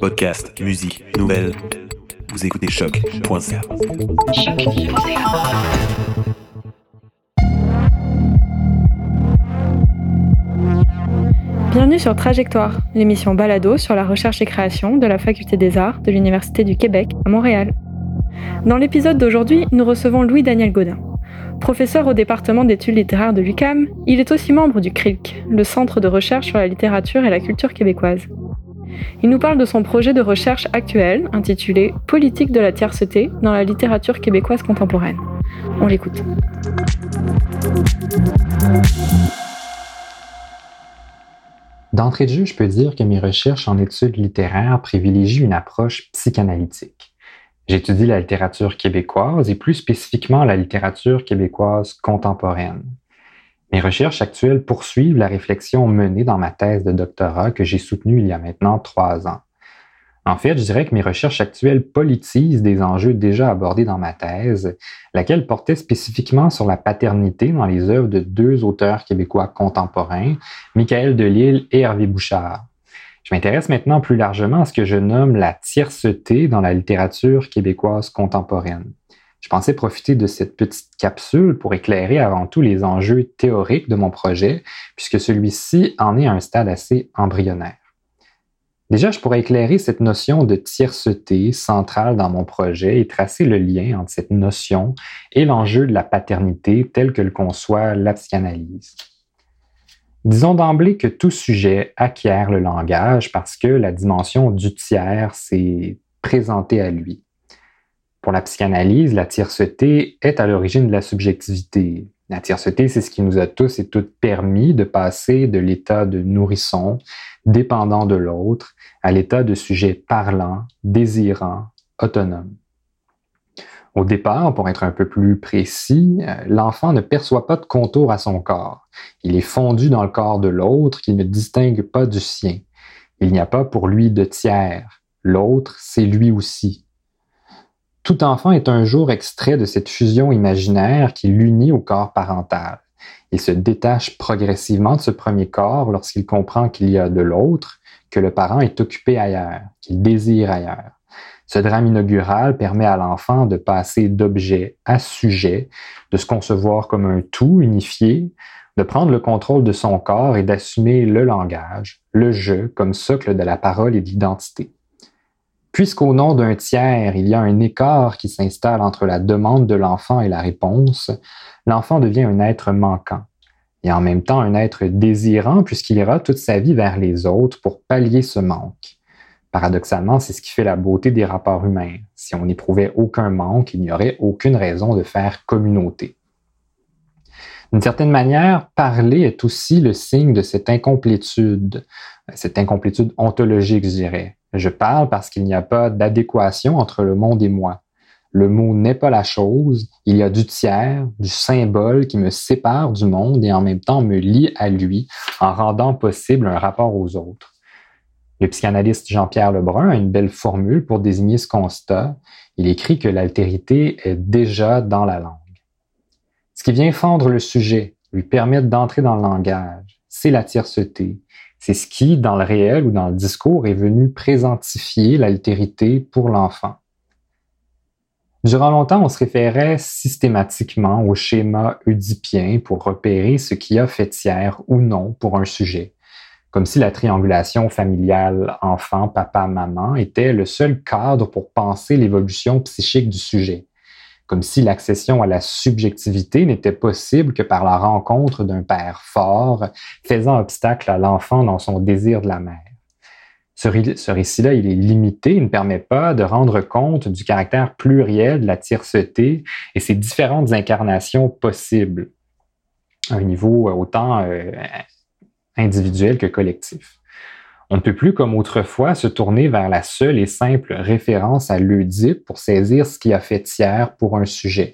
Podcast, musique, nouvelles. Vous écoutez choc.ca. Bienvenue sur Trajectoire, l'émission Balado sur la recherche et création de la Faculté des Arts de l'Université du Québec à Montréal. Dans l'épisode d'aujourd'hui, nous recevons Louis-Daniel Godin. Professeur au département d'études littéraires de l'UCAM, il est aussi membre du CRILC, le Centre de recherche sur la littérature et la culture québécoise. Il nous parle de son projet de recherche actuel intitulé Politique de la tierceté dans la littérature québécoise contemporaine. On l'écoute. D'entrée de jeu, je peux dire que mes recherches en études littéraires privilégient une approche psychanalytique. J'étudie la littérature québécoise et plus spécifiquement la littérature québécoise contemporaine. Mes recherches actuelles poursuivent la réflexion menée dans ma thèse de doctorat que j'ai soutenue il y a maintenant trois ans. En fait, je dirais que mes recherches actuelles politisent des enjeux déjà abordés dans ma thèse, laquelle portait spécifiquement sur la paternité dans les œuvres de deux auteurs québécois contemporains, Michael Delille et Hervé Bouchard. Je m'intéresse maintenant plus largement à ce que je nomme la tierceté dans la littérature québécoise contemporaine. Je pensais profiter de cette petite capsule pour éclairer avant tout les enjeux théoriques de mon projet, puisque celui-ci en est à un stade assez embryonnaire. Déjà, je pourrais éclairer cette notion de tierceté centrale dans mon projet et tracer le lien entre cette notion et l'enjeu de la paternité tel que le conçoit la psychanalyse. Disons d'emblée que tout sujet acquiert le langage parce que la dimension du tiers s'est présentée à lui. Pour la psychanalyse, la tierceté est à l'origine de la subjectivité. La tierceté, c'est ce qui nous a tous et toutes permis de passer de l'état de nourrisson, dépendant de l'autre, à l'état de sujet parlant, désirant, autonome. Au départ, pour être un peu plus précis, euh, l'enfant ne perçoit pas de contour à son corps. Il est fondu dans le corps de l'autre qu'il ne distingue pas du sien. Il n'y a pas pour lui de tiers. L'autre, c'est lui aussi. Tout enfant est un jour extrait de cette fusion imaginaire qui l'unit au corps parental. Il se détache progressivement de ce premier corps lorsqu'il comprend qu'il y a de l'autre, que le parent est occupé ailleurs, qu'il désire ailleurs. Ce drame inaugural permet à l'enfant de passer d'objet à sujet, de se concevoir comme un tout unifié, de prendre le contrôle de son corps et d'assumer le langage, le jeu comme socle de la parole et de l'identité. Puisqu'au nom d'un tiers, il y a un écart qui s'installe entre la demande de l'enfant et la réponse, l'enfant devient un être manquant et en même temps un être désirant puisqu'il ira toute sa vie vers les autres pour pallier ce manque. Paradoxalement, c'est ce qui fait la beauté des rapports humains. Si on n'éprouvait aucun manque, il n'y aurait aucune raison de faire communauté. D'une certaine manière, parler est aussi le signe de cette incomplétude, cette incomplétude ontologique, je dirais. Je parle parce qu'il n'y a pas d'adéquation entre le monde et moi. Le mot n'est pas la chose, il y a du tiers, du symbole qui me sépare du monde et en même temps me lie à lui en rendant possible un rapport aux autres. Le psychanalyste Jean-Pierre Lebrun a une belle formule pour désigner ce constat. Il écrit que l'altérité est déjà dans la langue. Ce qui vient fendre le sujet, lui permettre d'entrer dans le langage, c'est la tierceté. C'est ce qui, dans le réel ou dans le discours, est venu présentifier l'altérité pour l'enfant. Durant longtemps, on se référait systématiquement au schéma oedipien pour repérer ce qui a fait tiers ou non pour un sujet comme si la triangulation familiale enfant, papa, maman était le seul cadre pour penser l'évolution psychique du sujet, comme si l'accession à la subjectivité n'était possible que par la rencontre d'un père fort, faisant obstacle à l'enfant dans son désir de la mère. Ce, récit-là, il est limité, il ne permet pas de rendre compte du caractère pluriel de la tierceté et ses différentes incarnations possibles à un niveau autant euh, individuel que collectif. On ne peut plus, comme autrefois, se tourner vers la seule et simple référence à l'Oedipe pour saisir ce qui a fait tiers pour un sujet.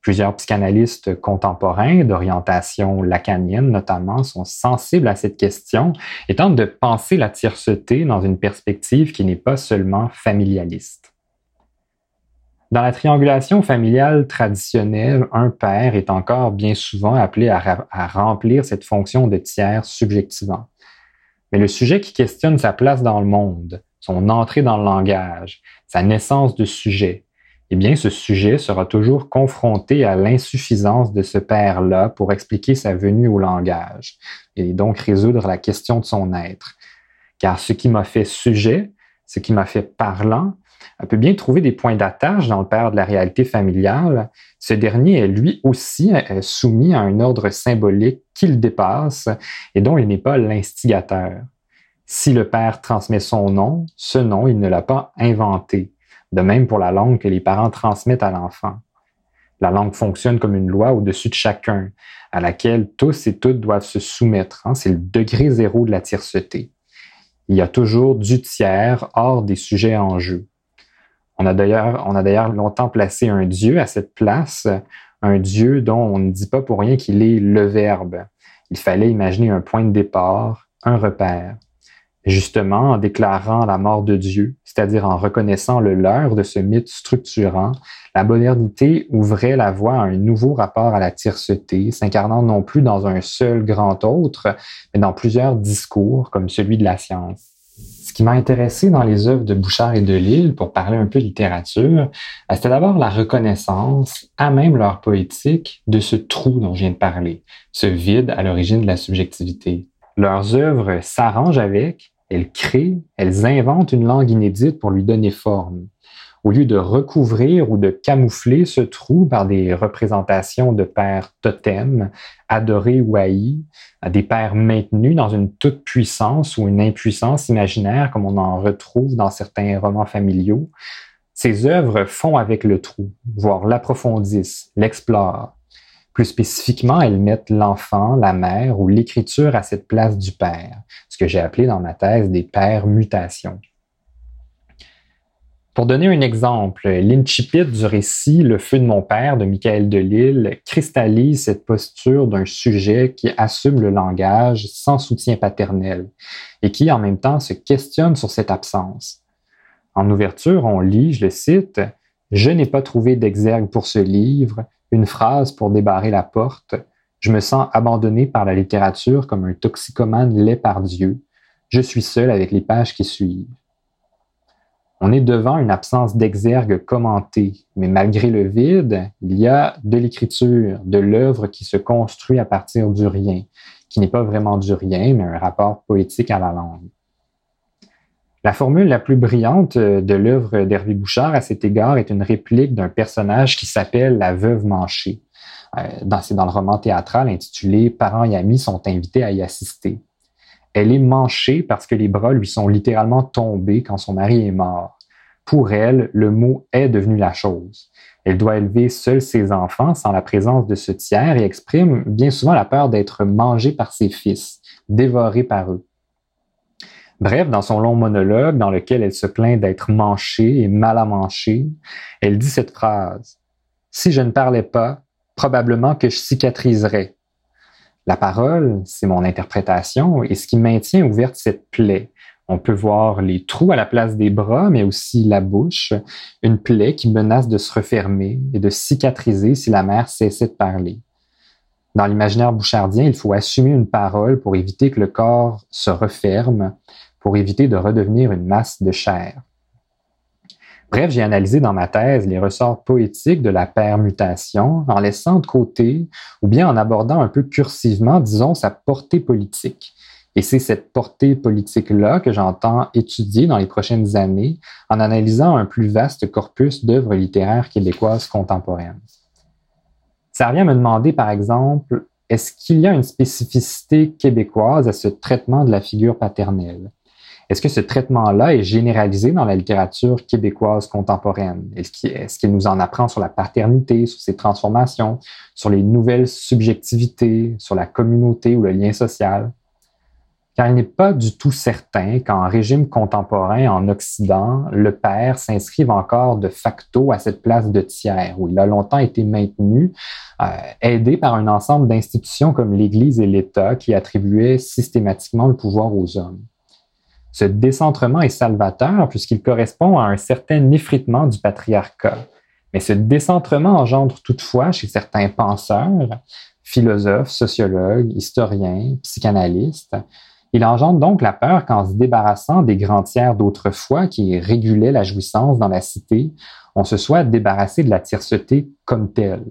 Plusieurs psychanalystes contemporains d'orientation lacanienne notamment sont sensibles à cette question et tentent de penser la tierceté dans une perspective qui n'est pas seulement familialiste. Dans la triangulation familiale traditionnelle, un père est encore bien souvent appelé à, remplir cette fonction de tiers subjectivant. Mais le sujet qui questionne sa place dans le monde, son entrée dans le langage, sa naissance de sujet, eh bien, ce sujet sera toujours confronté à l'insuffisance de ce père-là pour expliquer sa venue au langage et donc résoudre la question de son être. Car ce qui m'a fait sujet, ce qui m'a fait parlant, peut bien trouver des points d'attache dans le père de la réalité familiale. Ce dernier est lui aussi euh, soumis à un ordre symbolique qu'il dépasse et dont il n'est pas l'instigateur. Si le père transmet son nom, ce nom, il ne l'a pas inventé. De même pour la langue que les parents transmettent à l'enfant. La langue fonctionne comme une loi au-dessus de chacun, à laquelle tous et toutes doivent se soumettre. Hein. C'est le degré zéro de la tierceté. Il y a toujours du tiers hors des sujets en jeu. On a d'ailleurs, longtemps placé un Dieu à cette place, un Dieu dont on ne dit pas pour rien qu'il est le Verbe. Il fallait imaginer un point de départ, un repère. Justement, en déclarant la mort de Dieu, c'est-à-dire en reconnaissant le leurre de ce mythe structurant, la modernité ouvrait la voie à un nouveau rapport à la tierceté, s'incarnant non plus dans un seul grand autre, mais dans plusieurs discours, comme celui de la science. Qui m'a intéressé dans les œuvres de Bouchard et de Lille, pour parler un peu littérature, euh, c'était d'abord la reconnaissance, à même leur poétique, de ce trou dont je viens de parler, ce vide à l'origine de la subjectivité. Leurs œuvres s'arrangent avec, elles créent, elles inventent une langue inédite pour lui donner forme au lieu de recouvrir ou de camoufler ce trou par des représentations de pères totems, adorés ou haïs, des pères maintenus dans une toute-puissance ou une impuissance imaginaire comme on en retrouve dans certains romans familiaux, ces œuvres font avec le trou, voire l'approfondissent, l'explorent. Plus spécifiquement, elles mettent l'enfant, la mère ou l'écriture à cette place du père, ce que j'ai appelé dans ma thèse des pères mutations. Pour donner un exemple, l'incipit du récit Le feu de mon père de Michael Delille cristallise cette posture d'un sujet qui assume le langage sans soutien paternel et qui en même temps se questionne sur cette absence. En ouverture, on lit, je le cite, Je n'ai pas trouvé d'exergue pour ce livre, une phrase pour débarrer la porte. Je me sens abandonné par la littérature comme un toxicomane laid par Dieu. Je suis seul avec les pages qui suivent. On est devant une absence d'exergue commenté, mais malgré le vide, il y a de l'écriture, de l'œuvre qui se construit à partir du rien, qui n'est pas vraiment du rien, mais un rapport poétique à la langue. La formule la plus brillante de l'œuvre d'Hervé Bouchard à cet égard est une réplique d'un personnage qui s'appelle la veuve Manchée. Euh, c'est dans le roman théâtral intitulé Parents et amis sont invités à y assister. Elle est manchée parce que les bras lui sont littéralement tombés quand son mari est mort. Pour elle, le mot est devenu la chose. Elle doit élever seule ses enfants sans la présence de ce tiers et exprime bien souvent la peur d'être mangée par ses fils, dévorée par eux. Bref, dans son long monologue dans lequel elle se plaint d'être manchée et mal à mancher, elle dit cette phrase. Si je ne parlais pas, probablement que je cicatriserais. La parole, c'est mon interprétation et ce qui maintient ouverte cette plaie. On peut voir les trous à la place des bras, mais aussi la bouche, une plaie qui menace de se refermer et de cicatriser si la mère cessait de parler. Dans l'imaginaire bouchardien, il faut assumer une parole pour éviter que le corps se referme, pour éviter de redevenir une masse de chair. Bref, j'ai analysé dans ma thèse les ressorts poétiques de la permutation en laissant de côté ou bien en abordant un peu cursivement, disons, sa portée politique. Et c'est cette portée politique-là que j'entends étudier dans les prochaines années en analysant un plus vaste corpus d'œuvres littéraires québécoises contemporaines. Ça revient à me demander, par exemple, est-ce qu'il y a une spécificité québécoise à ce traitement de la figure paternelle? Est-ce que ce traitement-là est généralisé dans la littérature québécoise contemporaine? Est-ce qu'il nous en apprend sur la paternité, sur ses transformations, sur les nouvelles subjectivités, sur la communauté ou le lien social? Car il n'est pas du tout certain qu'en régime contemporain en Occident, le père s'inscrive encore de facto à cette place de tiers, où il a longtemps été maintenu, euh, aidé par un ensemble d'institutions comme l'Église et l'État qui attribuaient systématiquement le pouvoir aux hommes. Ce décentrement est salvateur puisqu'il correspond à un certain effritement du patriarcat. Mais ce décentrement engendre toutefois chez certains penseurs, philosophes, sociologues, historiens, psychanalystes, Il engendre donc la peur qu'en se débarrassant des grands tiers d'autrefois qui régulaient la jouissance dans la cité, on se soit débarrassé de la tierceté comme telle.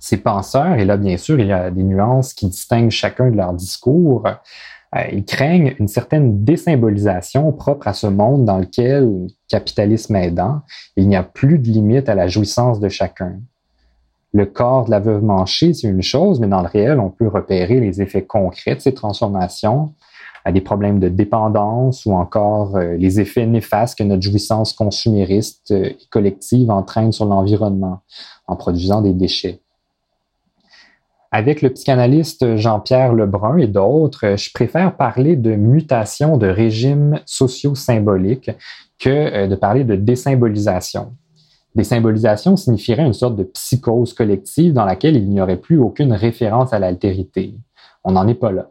Ces penseurs, et là bien sûr il y a des nuances qui distinguent chacun de leurs discours, ils craignent une certaine désymbolisation propre à ce monde dans lequel, capitalisme aidant, il n'y a plus de limite à la jouissance de chacun. Le corps de la veuve manchée, c'est une chose, mais dans le réel, on peut repérer les effets concrets de ces transformations, à des problèmes de dépendance ou encore euh, les effets néfastes que notre jouissance consumériste euh, et collective entraîne sur l'environnement en produisant des déchets. Avec le psychanalyste Jean-Pierre Lebrun et d'autres, je préfère parler de mutation de régimes socio-symboliques que euh, de parler de désymbolisation. Désymbolisation signifierait une sorte de psychose collective dans laquelle il n'y aurait plus aucune référence à l'altérité. On n'en est pas là.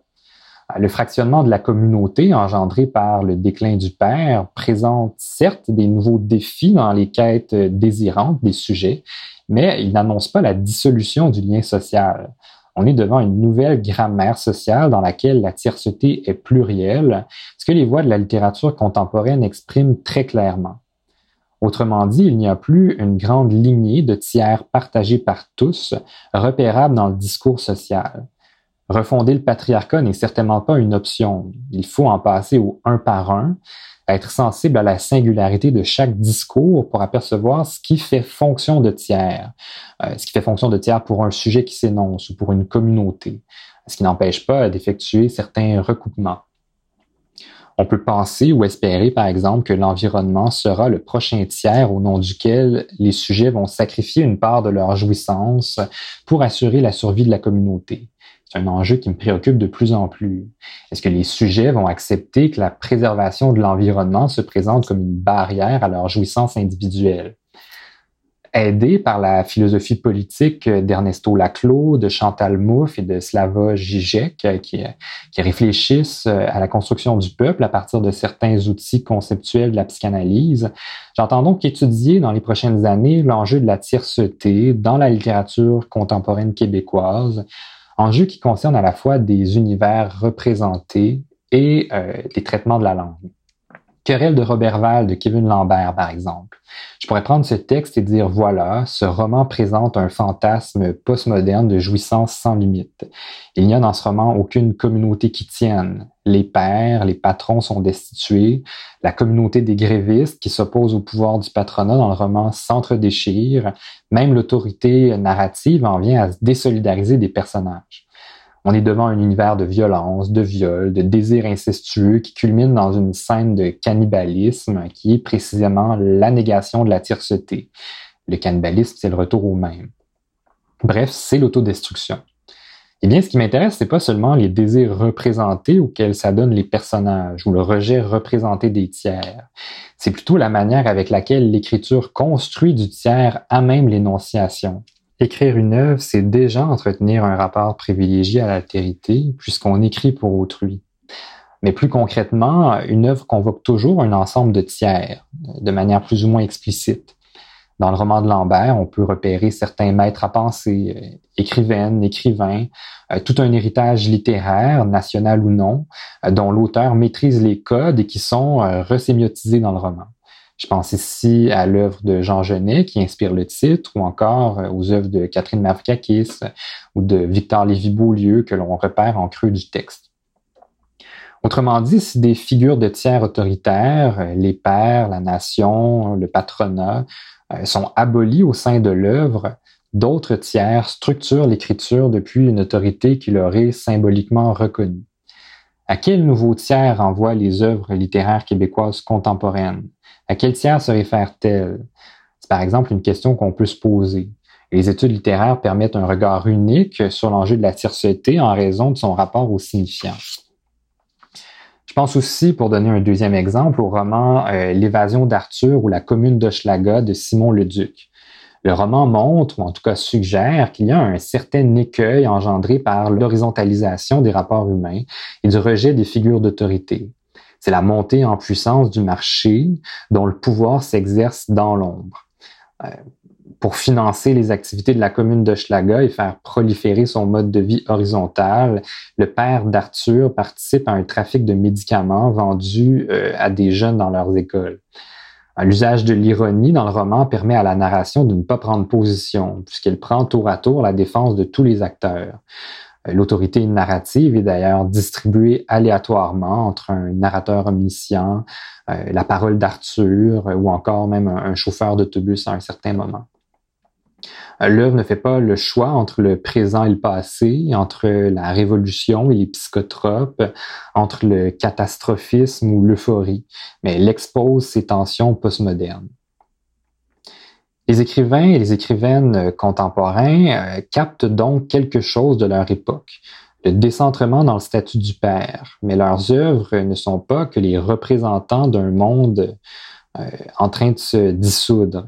Le fractionnement de la communauté engendré par le déclin du père présente certes des nouveaux défis dans les quêtes désirantes des sujets, mais il n'annonce pas la dissolution du lien social. On est devant une nouvelle grammaire sociale dans laquelle la tierceté est plurielle, ce que les voix de la littérature contemporaine expriment très clairement. Autrement dit, il n'y a plus une grande lignée de tiers partagés par tous, repérables dans le discours social. Refonder le patriarcat n'est certainement pas une option. Il faut en passer au un par un, être sensible à la singularité de chaque discours pour apercevoir ce qui fait fonction de tiers, euh, ce qui fait fonction de tiers pour un sujet qui s'énonce ou pour une communauté, ce qui n'empêche pas d'effectuer certains recoupements. On peut penser ou espérer, par exemple, que l'environnement sera le prochain tiers au nom duquel les sujets vont sacrifier une part de leur jouissance pour assurer la survie de la communauté. C'est un enjeu qui me préoccupe de plus en plus. Est-ce que les sujets vont accepter que la préservation de l'environnement se présente comme une barrière à leur jouissance individuelle? Aidé par la philosophie politique d'Ernesto Laclos, de Chantal Mouffe et de Slava Žižek, qui, qui réfléchissent à la construction du peuple à partir de certains outils conceptuels de la psychanalyse, j'entends donc étudier dans les prochaines années l'enjeu de la tierceté dans la littérature contemporaine québécoise, enjeu qui concerne à la fois des univers représentés et euh, des traitements de la langue. Querelle de Robert Val de Kevin Lambert, par exemple. Je pourrais prendre ce texte et dire voilà, ce roman présente un fantasme postmoderne de jouissance sans limite. Il n'y a dans ce roman aucune communauté qui tienne. Les pères, les patrons sont destitués. La communauté des grévistes qui s'oppose au pouvoir du patronat dans le roman s'entre-déchire. Même l'autorité narrative en vient à se désolidariser des personnages. On est devant un univers de violence, de viol, de désir incestueux qui culmine dans une scène de cannibalisme qui est précisément la négation de la tierceté. Le cannibalisme, c'est le retour au même. Bref, c'est l'autodestruction. Eh bien, ce qui m'intéresse, c'est pas seulement les désirs représentés auxquels s'adonnent les personnages ou le rejet représenté des tiers. C'est plutôt la manière avec laquelle l'écriture construit du tiers à même l'énonciation. Écrire une œuvre, c'est déjà entretenir un rapport privilégié à l'altérité, puisqu'on écrit pour autrui. Mais plus concrètement, une œuvre convoque toujours un ensemble de tiers, de manière plus ou moins explicite. Dans le roman de Lambert, on peut repérer certains maîtres à penser, euh, écrivaines, écrivains, euh, tout un héritage littéraire, national ou non, euh, dont l'auteur maîtrise les codes et qui sont resémiotisés dans le roman. Je pense ici à l'œuvre de Jean Genet qui inspire le titre, ou encore euh, aux œuvres de Catherine Mavriakis ou de Victor Lévy-Beaulieu que l'on repère en creux du texte. Autrement dit, si des figures de tiers autoritaires, euh, les pères, la nation, le patronat, euh, sont abolis au sein de l'œuvre, d'autres tiers structurent l'écriture depuis une autorité qui leur est symboliquement reconnue. À quel nouveau tiers envoient les œuvres littéraires québécoises contemporaines? À quel tiers se réfère-t-elle? C'est par exemple une question qu'on peut se poser. Les études littéraires permettent un regard unique sur l'enjeu de la tierceté en raison de son rapport au signifiant. Je pense aussi, pour donner un deuxième exemple, au roman euh, L'évasion d'Arthur ou La commune d'Hochelaga de Simon Leduc. Le roman montre, ou en tout cas suggère, qu'il y a un certain écueil engendré par l'horizontalisation des rapports humains et du rejet des figures d'autorité. C'est la montée en puissance du marché dont le pouvoir s'exerce dans l'ombre. Euh, pour financer les activités de la commune d'Hochelaga et faire proliférer son mode de vie horizontal, le père d'Arthur participe à un trafic de médicaments vendus euh, à des jeunes dans leurs écoles. L'usage de l'ironie dans le roman permet à la narration de ne pas prendre position, puisqu'elle prend tour à tour la défense de tous les acteurs. Euh, l'autorité narrative est d'ailleurs distribuée aléatoirement entre un narrateur omniscient, euh, la parole d'Arthur ou encore même un chauffeur d'autobus à un certain moment. Euh, l'œuvre ne fait pas le choix entre le présent et le passé, entre la révolution et les psychotropes, entre le catastrophisme ou l'euphorie, mais elle expose ces tensions postmodernes. Les écrivains et les écrivaines contemporains euh, captent donc quelque chose de leur époque, le décentrement dans le statut du père, mais leurs œuvres ne sont pas que les représentants d'un monde euh, en train de se dissoudre.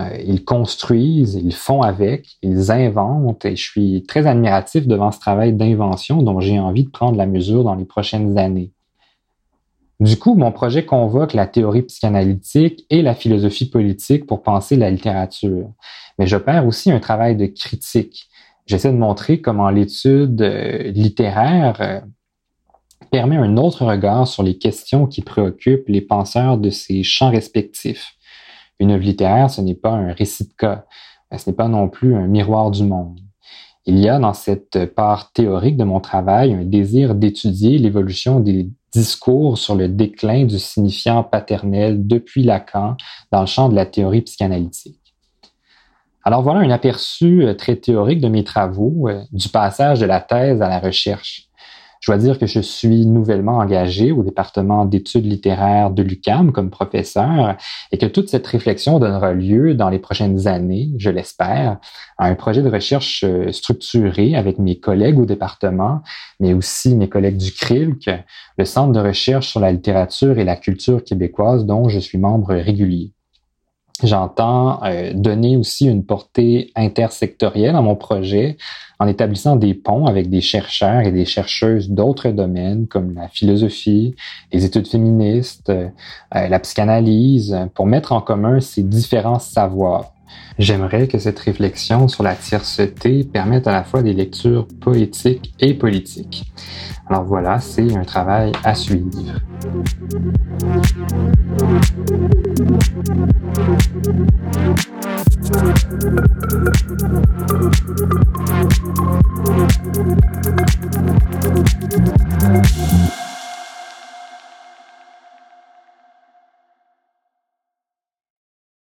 Euh, ils construisent, ils font avec, ils inventent et je suis très admiratif devant ce travail d'invention dont j'ai envie de prendre la mesure dans les prochaines années. Du coup, mon projet convoque la théorie psychanalytique et la philosophie politique pour penser la littérature. Mais j'opère aussi un travail de critique. J'essaie de montrer comment l'étude euh, littéraire euh, permet un autre regard sur les questions qui préoccupent les penseurs de ces champs respectifs. Une œuvre littéraire, ce n'est pas un récit de cas, ce n'est pas non plus un miroir du monde. Il y a dans cette part théorique de mon travail un désir d'étudier l'évolution des discours sur le déclin du signifiant paternel depuis Lacan dans le champ de la théorie psychanalytique. Alors voilà un aperçu euh, très théorique de mes travaux, euh, du passage de la thèse à la recherche. Je dois dire que je suis nouvellement engagé au département d'études littéraires de l'UCAM comme professeur et que toute cette réflexion donnera lieu dans les prochaines années, je l'espère, à un projet de recherche euh, structuré avec mes collègues au département, mais aussi mes collègues du CRILC, le Centre de recherche sur la littérature et la culture québécoise dont je suis membre régulier. J'entends euh, donner aussi une portée intersectorielle à mon projet en établissant des ponts avec des chercheurs et des chercheuses d'autres domaines comme la philosophie, les études féministes, euh, la psychanalyse, pour mettre en commun ces différents savoirs. J'aimerais que cette réflexion sur la tierceté permette à la fois des lectures poétiques et politiques. Alors voilà, c'est un travail à suivre.